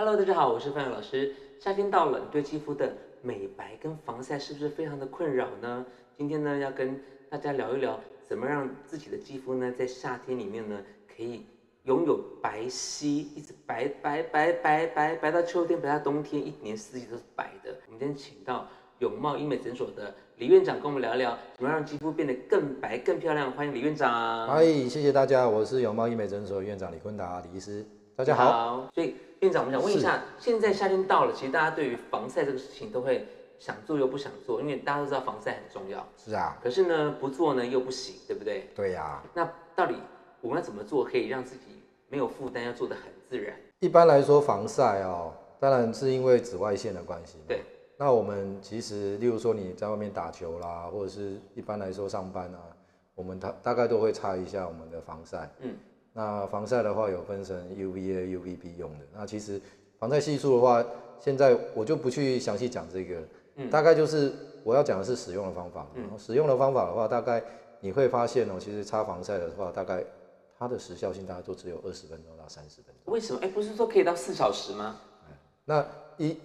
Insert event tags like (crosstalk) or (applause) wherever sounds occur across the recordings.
Hello，大家好，我是范老师。夏天到了，你对肌肤的美白跟防晒是不是非常的困扰呢？今天呢，要跟大家聊一聊，怎么让自己的肌肤呢，在夏天里面呢，可以拥有白皙，一直白白白白白白到秋天，白到冬天，一年四季都是白的。我们今天请到永茂医美诊所的李院长跟我们聊聊，怎么让肌肤变得更白更漂亮。欢迎李院长。嗨，谢谢大家，我是永茂医美诊所院长李坤达李医师，大家好。所以院长，我们想问一下，现在夏天到了，其实大家对于防晒这个事情都会想做又不想做，因为大家都知道防晒很重要。是啊，可是呢，不做呢又不行，对不对？对呀。那到底我们要怎么做，可以让自己没有负担，要做的很自然？一般来说，防晒哦，当然是因为紫外线的关系。对。那我们其实，例如说你在外面打球啦，或者是一般来说上班啊，我们大大概都会擦一下我们的防晒。嗯。那防晒的话有分成 UVA、UVB 用的。那其实防晒系数的话，现在我就不去详细讲这个，嗯，大概就是我要讲的是使用的方法。嗯，使用的方法的话，大概你会发现哦，其实擦防晒的话，大概它的时效性大概都只有二十分钟到三十分钟。为什么？哎，不是说可以到四小时吗？那一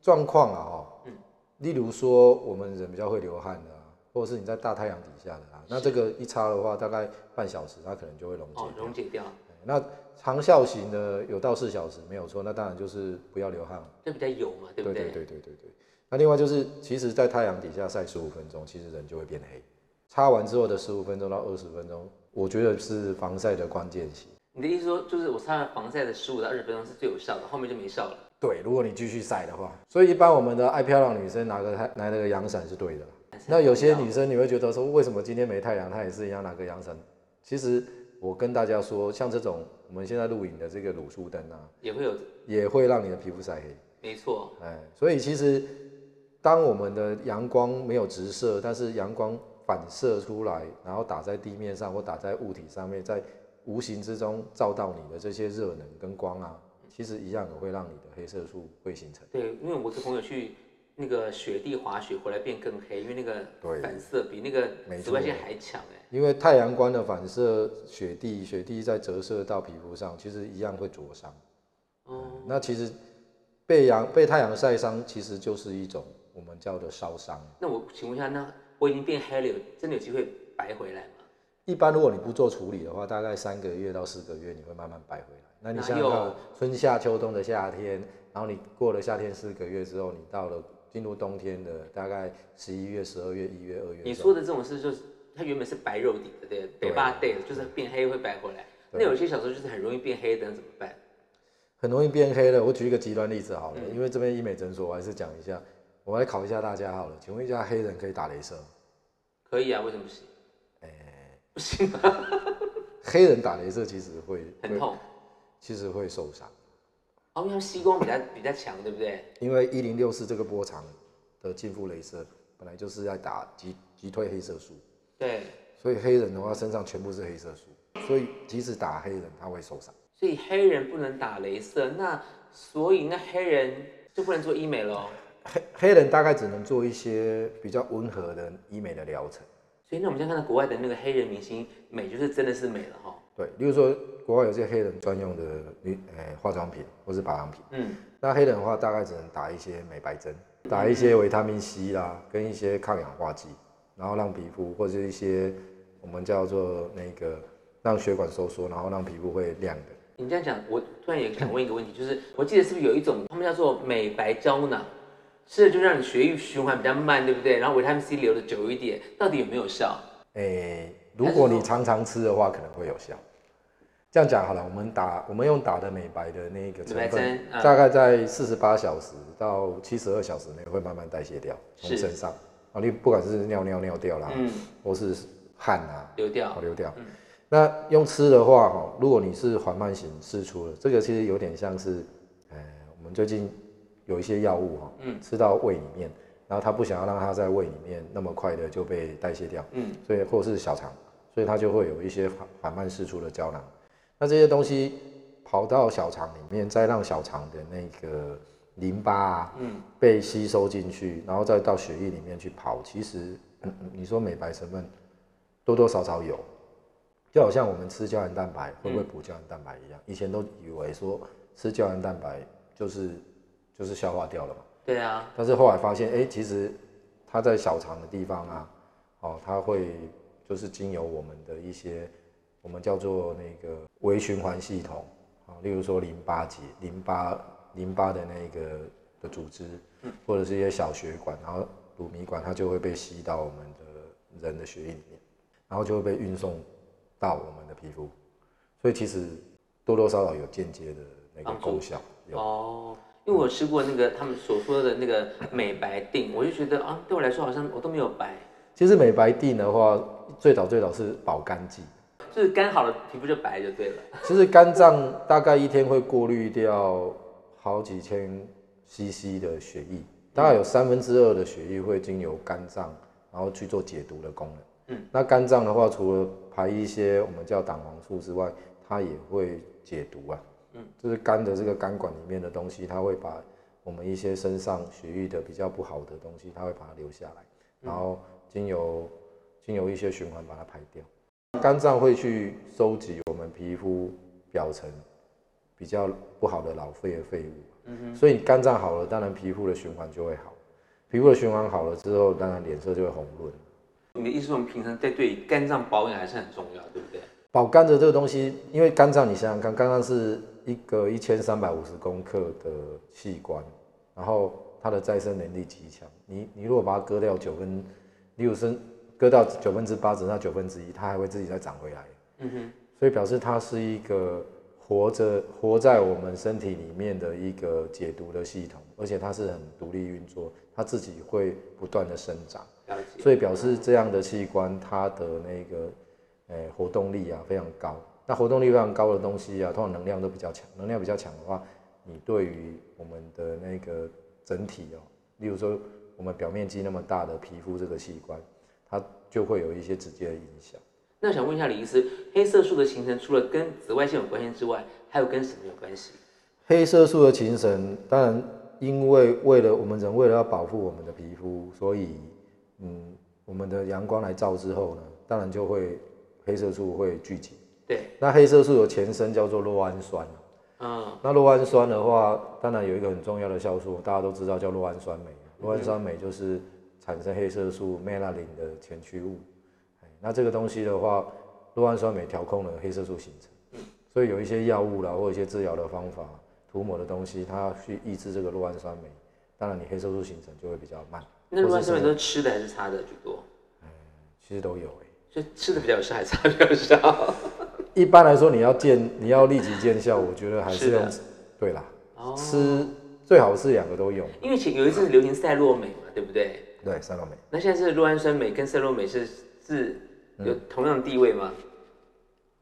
状况啊，哈，嗯，例如说我们人比较会流汗的。或者是你在大太阳底下的啊，那这个一擦的话，大概半小时，它可能就会溶解。哦，溶解掉。那长效型的有到四小时，没有错。那当然就是不要流汗。就比较油嘛，对不对？对对对对对对。那另外就是，其实，在太阳底下晒十五分钟，其实人就会变黑。擦完之后的十五分钟到二十分钟，我觉得是防晒的关键期。你的意思说，就是我擦完防晒的十五到二十分钟是最有效的，后面就没效了。对，如果你继续晒的话。所以一般我们的爱漂亮女生拿个拿那个阳伞是对的。那有些女生你会觉得说，为什么今天没太阳，她也是一样拿个阳伞？其实我跟大家说，像这种我们现在录影的这个卤素灯啊，也会有，也会让你的皮肤晒黑。没错，哎，所以其实当我们的阳光没有直射，但是阳光反射出来，然后打在地面上或打在物体上面，在无形之中照到你的这些热能跟光啊，其实一样也会让你的黑色素会形成。对，因为我的朋友去。那个雪地滑雪回来变更黑，因为那个反射比那个紫外线还强哎。因为太阳光的反射，雪地雪地再折射到皮肤上，其实一样会灼伤。哦。那其实被阳被太阳晒伤，其实就是一种我们叫的烧伤。那我请问一下，那我已经变黑了，真的有机会白回来吗？一般如果你不做处理的话，大概三个月到四个月，你会慢慢白回来。那你想想，春夏秋冬的夏天，然后你过了夏天四个月之后，你到了。进入冬天的大概十一月、十二月、一月、二月。你说的这种事，就是它原本是白肉底的，对，北巴 day 就是变黑会白回来。那有些小时候就是很容易变黑的，怎么办？很容易变黑的，我举一个极端例子好了，因为这边医美诊所，我还是讲一下，我来考一下大家好了。请问一下，黑人可以打镭射？可以啊，为什么不行？哎，不行。(laughs) 黑人打镭射其实会很痛，其实会受伤。哦，因为吸光比较比较强，对不对？因为一零六四这个波长的近肤镭射本来就是在打击击退黑色素，对。所以黑人的话身上全部是黑色素，所以即使打黑人他会受伤。所以黑人不能打镭射，那所以那黑人就不能做医美喽？黑黑人大概只能做一些比较温和的医美的疗程。所以那我们现在看到国外的那个黑人明星美，就是真的是美了哈。对，例如说国外有些黑人专用的女诶化妆品或是保养品，嗯，那黑人的话大概只能打一些美白针，打一些维他命 C 啦，跟一些抗氧化剂，然后让皮肤或者一些我们叫做那个让血管收缩，然后让皮肤会亮的。你这样讲，我突然也想问一个问题，就是我记得是不是有一种他们叫做美白胶囊，吃了就让你血液循环比较慢，对不对？然后维他命 C 留的久一点，到底有没有效？诶。如果你常常吃的话，可能会有效。这样讲好了，我们打我们用打的美白的那个成分，大概在四十八小时到七十二小时内会慢慢代谢掉从身上啊。你不管是尿尿尿掉啦，嗯，或是汗啊流掉，流掉。那用吃的话，哈，如果你是缓慢型释出的，这个其实有点像是，呃，我们最近有一些药物哈，嗯，吃到胃里面，然后他不想要让它在胃里面那么快的就被代谢掉，嗯，所以或者是小肠。所以它就会有一些缓缓慢释出的胶囊，那这些东西跑到小肠里面，再让小肠的那个淋巴啊，嗯，被吸收进去，然后再到血液里面去跑。其实，你说美白成分多多少少有，就好像我们吃胶原蛋白会不会补胶原蛋白一样，以前都以为说吃胶原蛋白就是就是消化掉了嘛。对啊，但是后来发现，哎、其实它在小肠的地方啊，哦，它会就是经由我们的一些我们叫做那个微循环系统啊、例如说淋巴结、淋巴淋巴的那个的组织，或者是一些小血管，然后乳糜管，它就会被吸到我们的人的血液里面，然后就会被运送到我们的皮肤，所以其实多多少少有间接的那个功效。有哦，因为我吃过那个他们所说的那个美白定，我就觉得啊，对我来说好像我都没有白，其实美白定的话，最早最早是保肝剂。就是肝好了，皮肤就白就对了。(laughs) 其实肝脏大概一天会过滤掉好几千 CC 的血液，大概有三分之二的血液会经由肝脏，然后去做解毒的功能。嗯，那肝脏的话，除了排一些我们叫胆黄素之外，它也会解毒啊。嗯，就是肝的这个肝管里面的东西，它会把我们一些身上血液的比较不好的东西，它会把它留下来，然后经由经由一些循环把它排掉。肝脏会去收集我们皮肤表层比较不好的老废的废物，嗯所以你肝脏好了，当然皮肤的循环就会好，皮肤的循环好了之后，当然脸色就会红润。你的意思是我们平常在对肝脏保养还是很重要，对不对？保肝的这个东西，因为肝脏你想想看，肝脏是一个一千三百五十公克的器官，然后它的再生能力极强。你你如果把它割掉九分，例如是割到九分之八，只剩下九分之一，它还会自己再长回来。嗯哼，所以表示它是一个活着活在我们身体里面的一个解毒的系统，而且它是很独立运作，它自己会不断的生长。所以表示这样的器官它的那个呃活动力啊非常高。那活动力非常高的东西啊，通常能量都比较强，能量比较强的话，你对于我们的那个整体哦，例如说我们表面积那么大的皮肤这个器官，它就会有一些直接的影响。那想问一下李医师，黑色素的形成除了跟紫外线有关系之外，还有跟什么有关系？黑色素的形成，当然因为为了我们人为了要保护我们的皮肤，所以嗯，我们的阳光来照之后呢，当然就会黑色素会聚集。对，那黑色素的前身叫做酪氨酸，嗯，那酪氨酸的话，当然有一个很重要的酵素，大家都知道叫酪氨酸酶。酪氨酸酶就是产生黑色素 melanin 的前驱物。哎那这个东西的话，酪氨酸酶调控了黑色素形成，所以有一些药物啦，或一些治疗的方法，涂抹的东西，它去抑制这个酪氨酸酶，当然你黑色素形成就会比较慢。那酪氨酸酶都是吃的还是擦的居多？其实都有哎、所以吃的比较有效，还是擦的比较少？(laughs) 一般来说，你要见你要立即见效，我觉得还是用对啦，哦，吃最好是两个都用。因为前有一阵子流行赛洛美嘛，对不对？对，赛洛美。那现在是酪氨酸镁跟赛洛美是是有同样的地位吗？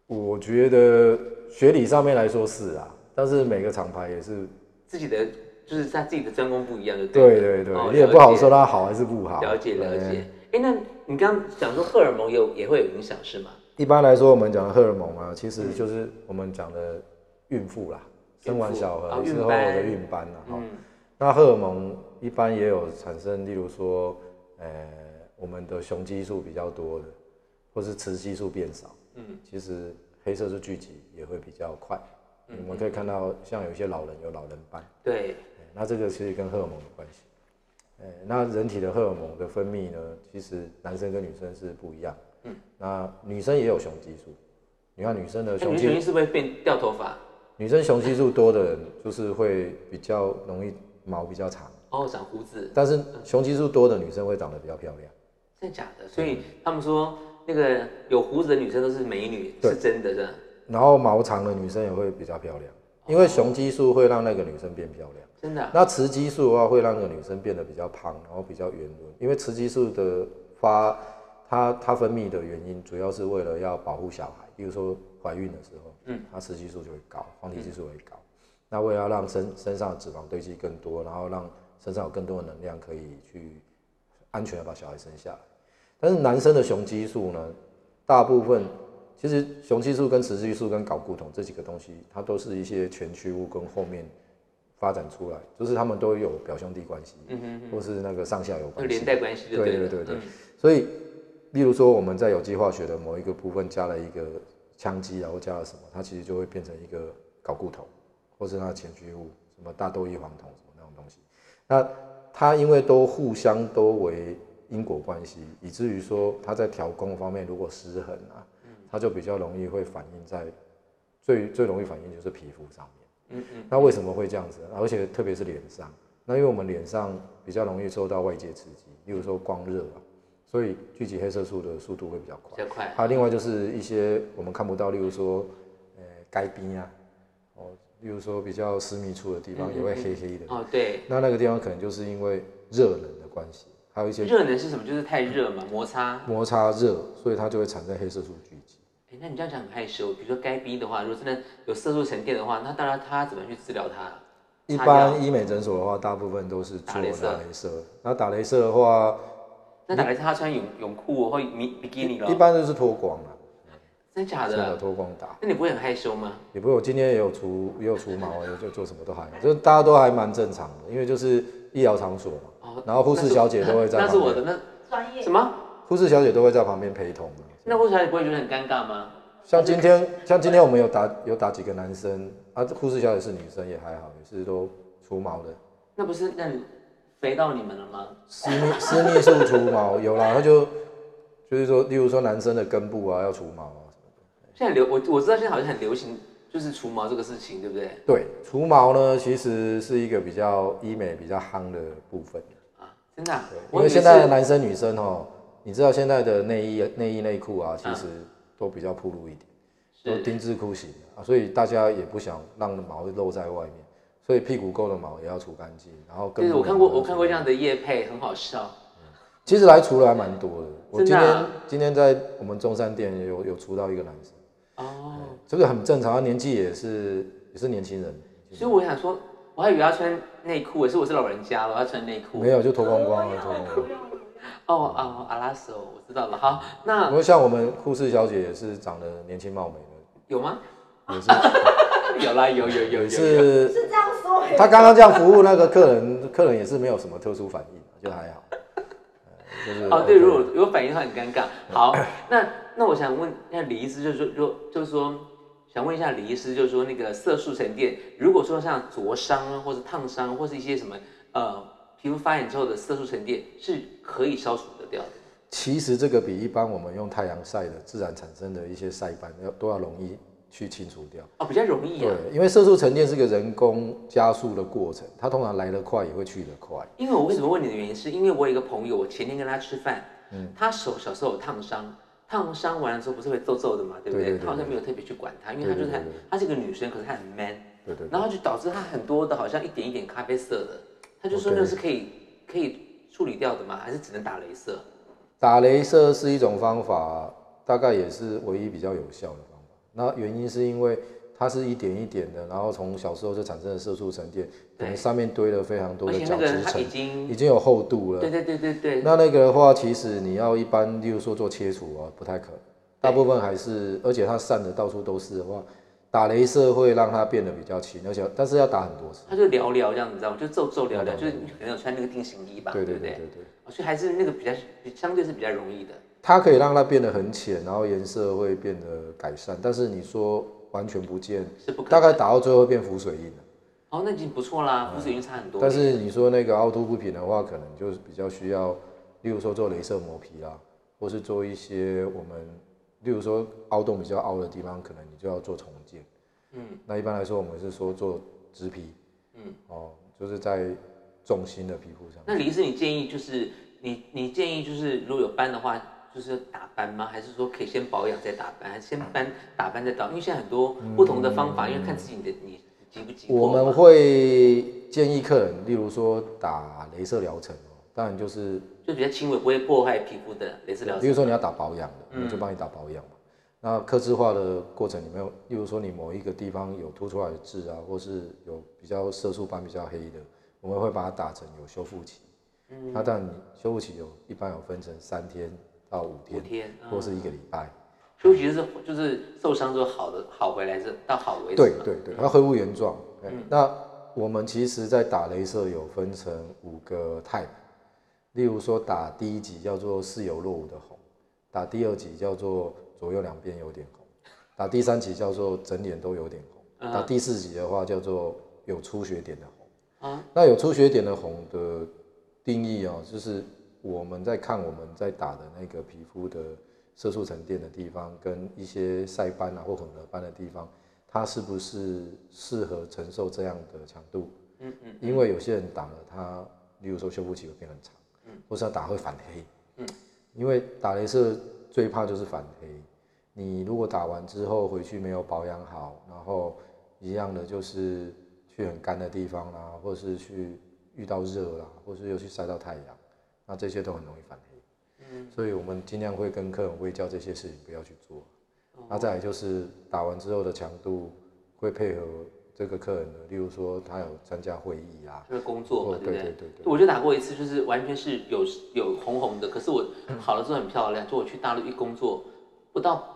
我觉得学理上面来说是啊，但是每个厂牌也是，自己的就是他自己的专攻不一样，就对了对对，哦你也不好说它好还是不好。了解了解。哎，那你刚刚讲说荷尔蒙有也会有影响是吗？一般来说，我们讲的荷尔蒙啊，其实就是我们讲的孕妇啦，生完小啊孩之后的孕斑了。哈、嗯，那荷尔蒙一般也有产生，例如说，呃，我们的雄激素比较多的，或是雌激素变少，嗯，其实黑色素聚集也会比较快。我们可以看到，像有一些老人有老人斑。对，哎那这个其实跟荷尔蒙有关系。哎，那人体的荷尔蒙的分泌呢，其实男生跟女生是不一样。嗯，那女生也有雄激素。你看女生的那雄激是不是会变掉头发？女生雄激素多的人，就是会比较容易毛比较长，哦，长胡子，但是雄激素多的女生会长得比较漂亮。真的假的？所以他们说那个有胡子的女生都是美女，对是真的，真的，然后毛长的女生也会比较漂亮，因为雄激素会让那个女生变漂亮。真的啊。那雌激素的话，会让那个女生变得比较胖，然后比较圆润。因为雌激素的发，它它分泌的原因，主要是为了要保护小孩。比如说怀孕的时候，嗯，它雌激素就会高，黄体激素会高。那为了要让身身上的脂肪堆积更多，然后让身上有更多的能量可以去安全的把小孩生下来。但是男生的雄激素呢，大部分其实雄激素跟雌激素跟睾固酮这几个东西，它都是一些前驱物跟后面发展出来，就是他们都有表兄弟关系，嗯哼哼，或是那个上下游有关系连。带关系就对了。对对对嗯所以，例如说我们在有机化学的某一个部分加了一个羟基啊，或加了什么，它其实就会变成一个搞固酮，或是它的前驱物，什什么大豆异黄酮什么那种东西。那它因为都互相都为因果关系，以至于说它在调控方面如果失衡啊，它就比较容易会反映在最最容易反映就是皮肤上面。嗯嗯。那为什么会这样子？而且特别是脸上，那因为我们脸上比较容易受到外界刺激，例如说光热啊，所以聚集黑色素的速度会比较快。比较快。还有另外就是一些我们看不到，例如说，呃，该冰啊，哦，例如说比较私密处的地方也会黑黑的。哦，对。那那个地方可能就是因为热能的关系，还有一些热能是什么？就是太热嘛，摩擦。摩擦热，所以它就会产生黑色素聚集。哎，那你这样讲很害羞。比如说该逼的话，如果真的有色素沉淀的话，那当然他怎么去治疗它？一般医美诊所的话，大部分都是做打镭射。那打镭射的话，那打镭射他穿泳泳裤或比比基尼了？一般都是脱光了。真假的？真的脱光打。那你不会很害羞吗？也不会，我今天也有除也有除毛，(laughs) 也就做什么都还好，就大家都还蛮正常的，因为就是医疗场所嘛。哦。然后护士小姐都会在。那是我的那专业。什么？护士小姐都会在旁边陪同。那护士小姐不会觉得很尴尬吗？像今天，像今天我们有打有打几个男生啊，护士小姐是女生也还好，也是都除毛的。那不是那肥到你们了吗？私密私密处除毛有啦，他就就是说，例如说男生的根部啊要除毛啊什么的。现在流我我知道现在好像很流行，就是除毛这个事情，对不对？对，除毛呢其实是一个比较医美比较夯的部分啊，真的。因为现在的男生女生哦，你知道现在的内衣内衣内裤啊，其实。都比较铺路一点，都丁字裤型啊，所以大家也不想让毛露在外面，所以屁股沟的毛也要除干净。然后，对，我看过，我看过这样的叶配，很好笑。其实来除了还蛮多的。我今天今天在我们中山店有有除到一个男生。哦，这个很正常，他年纪也是也是年轻人。所以我想说，我还以为他穿内裤，是我是老人家了，他穿内裤。没有，就脱光光了，脱光光。哦哦，阿拉斯哦，我知道了。好，那不过像我们护士小姐也是长得年轻貌美的，有吗？也是，(laughs) 有啦，有有有有。是。他刚刚这样服务那个客人，客人也是没有什么特殊反应，就还好。(laughs) 哦，对，如果有反应的话很尴尬。好，(laughs) 那那我想问那李医师，就是说，就就是说，想问一下李医师，就是说那个色素沉淀，如果说像灼伤啊或者烫伤，或是一些什么呃。皮肤发炎之后的色素沉淀是可以消除得掉的。其实这个比一般我们用太阳晒的自然产生的一些晒斑要都要容易去清除掉。哦，比较容易。啊对，因为色素沉淀是个人工加速的过程，它通常来得快也会去得快。因为我为什么问你的原因，是因为我有一个朋友，我前天跟他吃饭，嗯，他手小时候有烫伤，烫伤完了之后不是会皱皱的嘛，对不对？他好像没有特别去管他，因为他就是他是个女生，可是她很 man，对对。然后就导致他很多的好像一点一点咖啡色的。他就说那是可以可以处理掉的吗？还是只能打镭射？打镭射是一种方法，大概也是唯一比较有效的。那原因是因为它是一点一点的，然后从小时候就产生了色素沉淀，可能上面堆了非常多的角质层，已经已经有厚度了。对对对对对。那那个的话，其实你要一般，例如说做切除啊，不太可能。大部分还是，而且它散的到处都是的话。打镭射会让它变得比较轻，而且但是要打很多次。它就聊聊这样子，知道吗？就皱皱聊聊，就是你可能有穿那个定型衣吧，对对对对对。所以还是那个比较相对是比较容易的。它可以让它变得很浅，然后颜色会变得改善，但是你说完全不见，是不可大概打到最后变浮水印了。哦，那已经不错啦，浮水印差很多。但是你说那个凹凸不平的话，可能就是比较需要，例如说做镭射磨皮啦，或是做一些我们。例如说凹洞比较凹的地方，可能你就要做重建。嗯，那一般来说，我们是说做植皮。嗯，哦，就是在重心的皮肤上。那李医师，你建议就是你你建议就是如果有斑的话，就是打斑吗？还是说可以先保养再打斑，还是先斑打斑再打？因为现在很多不同的方法，因为看自己的你急不急。我们会建议客人，例如说打镭射疗程。当然就是就比较轻微，不会破坏皮肤的镭射疗程。比如说你要打保养的，我们就帮你打保养嘛。那刻字化的过程里面，例如说你某一个地方有凸出来的痣啊，或是有比较色素斑比较黑的，我们会把它打成有修复期。嗯。那当然你修复期有一般有分成三天到五天，五天，或是一个礼拜。修复期是就是受伤之后好的好回来是到好为止。对对对，它恢复原状。嗯。那我们其实在打镭射有分成五个 type。例如说，打第一级叫做似有若无的红，打第二级叫做左右两边有点红，打第三级叫做整脸都有点红，打第四级的话叫做有出血点的红啊。那有出血点的红的定义哦，就是我们在看我们在打的那个皮肤的色素沉淀的地方，跟一些晒斑啊或混合斑的地方，它是不是适合承受这样的强度？嗯嗯。因为有些人打了它，例如说修复期会变很长，嗯，或是要打会反黑，嗯，因为打镭射最怕就是反黑。你如果打完之后回去没有保养好，然后一样的就是去很干的地方啦，或者是去遇到热啦，或是又去晒到太阳，那这些都很容易反黑。嗯，所以我们尽量会跟客人微教这些事情不要去做。那再来就是打完之后的强度会配合这个客人的，例如说他有参加会议啊，就是工作嘛，对不对？对对对。我就打过一次，就是完全是有有红红的，可是我好了之后很漂亮。就我去大陆一工作，不到。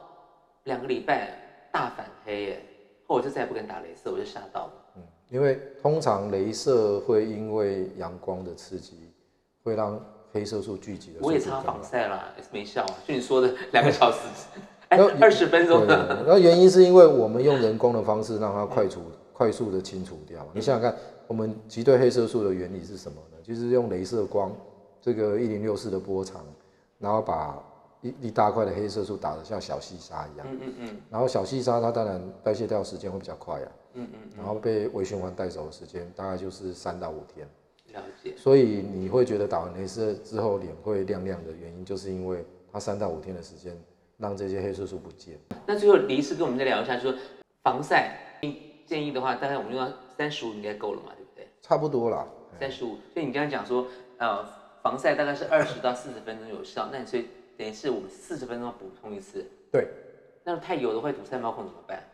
两个礼拜大反黑耶，后我就再也不敢打镭射，我就吓到了。嗯，因为通常镭射会因为阳光的刺激，会让黑色素聚集的。我也擦防晒啦，没效啊。就你说的 (laughs) 两个小时，(laughs) 哎，二十分钟的。那 (laughs) 原因是因为我们用人工的方式让它快速快速的清除掉。你想想看，我们击对黑色素的原理是什么呢？就是用镭射光，这个一零六四的波长，然后把。一一大块的黑色素打得像小细沙一样，嗯嗯嗯，然后小细沙它当然代谢掉时间会比较快啊，嗯嗯，然后被微循环带走的时间大概就是三到五天，了解。所以你会觉得打完镭射之后脸会亮亮的原因，就是因为它三到五天的时间让这些黑色素不见。那最后李医师跟我们再聊一下，说防晒建议的话，大概我们用到三十五应该够了嘛，对不对？差不多啦，三十五。所以你刚才讲说，呃，防晒大概是二十到四十分钟有效，那你所以。等于是我们四十分钟补充一次，对。那太油的会堵塞毛孔怎么办？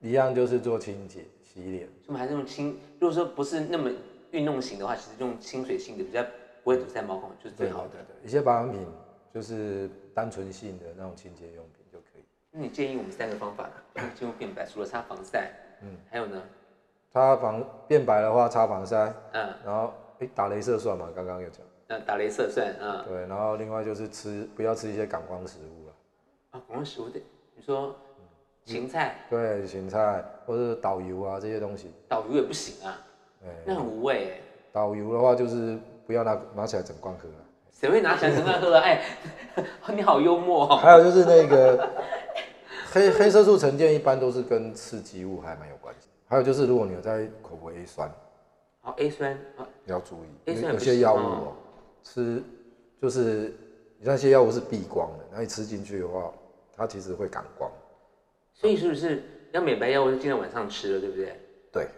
一样就是做清洁洗脸。我们还是用清，如果说不是那么运动型的话，其实用清水性的比较不会堵塞毛孔，就是最好的。一些保养品就是单纯性的那种清洁用品就可以。那你建议我们三个方法进入 (coughs) 变白，除了擦防晒，嗯，还有呢？擦防变白的话，擦防晒，嗯，然后哎打镭射算吗？刚刚有讲。那打镭射算啊？对，然后另外就是吃不要吃一些感光食物了。啊，感光食物的，你说芹菜？对，芹菜或者导游啊这些东西。导游也不行啊，那很无味哎。导游的话就是不要拿拿起来整罐喝了。谁会拿起来整罐喝啊？哎，(laughs) 你好幽默哦。还有就是那个 (laughs) 黑黑色素沉淀一般都是跟刺激物还蛮有关系。还有就是如果你有在口服 A 酸，好 A 酸啊，要注意，有些药物哦。吃就是那些药物是避光的，那你吃进去的话，它其实会感光。所以是不是要美白药物就尽量晚上吃了，对不对？对。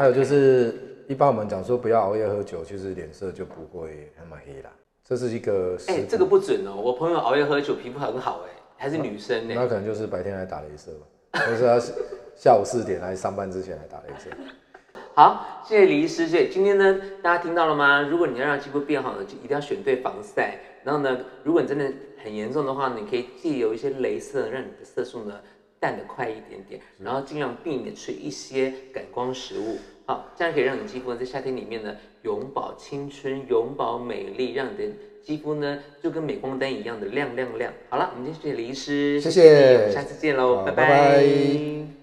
还有就是一般我们讲说不要熬夜喝酒，其实脸色就不会那么黑啦。这是一个哎，这个不准哦。我朋友熬夜喝酒皮肤很好哎，还是女生呢。那可能就是白天来打镭射吧，(laughs) 就是他下午四点来上班之前来打镭射。好，谢谢李医师。所以今天呢，大家听到了吗？如果你要让肌肤变好呢，就一定要选对防晒。然后呢，如果你真的很严重的话，你可以借由一些镭射，让你的色素呢淡的快一点点。然后尽量避免吃一些感光食物。好，这样可以让你肌肤在夏天里面呢永葆青春、永葆美丽，让你的肌肤呢就跟镁光灯一样的亮亮亮。好了，我们今天谢谢李医师，谢谢，下次见喽，拜拜。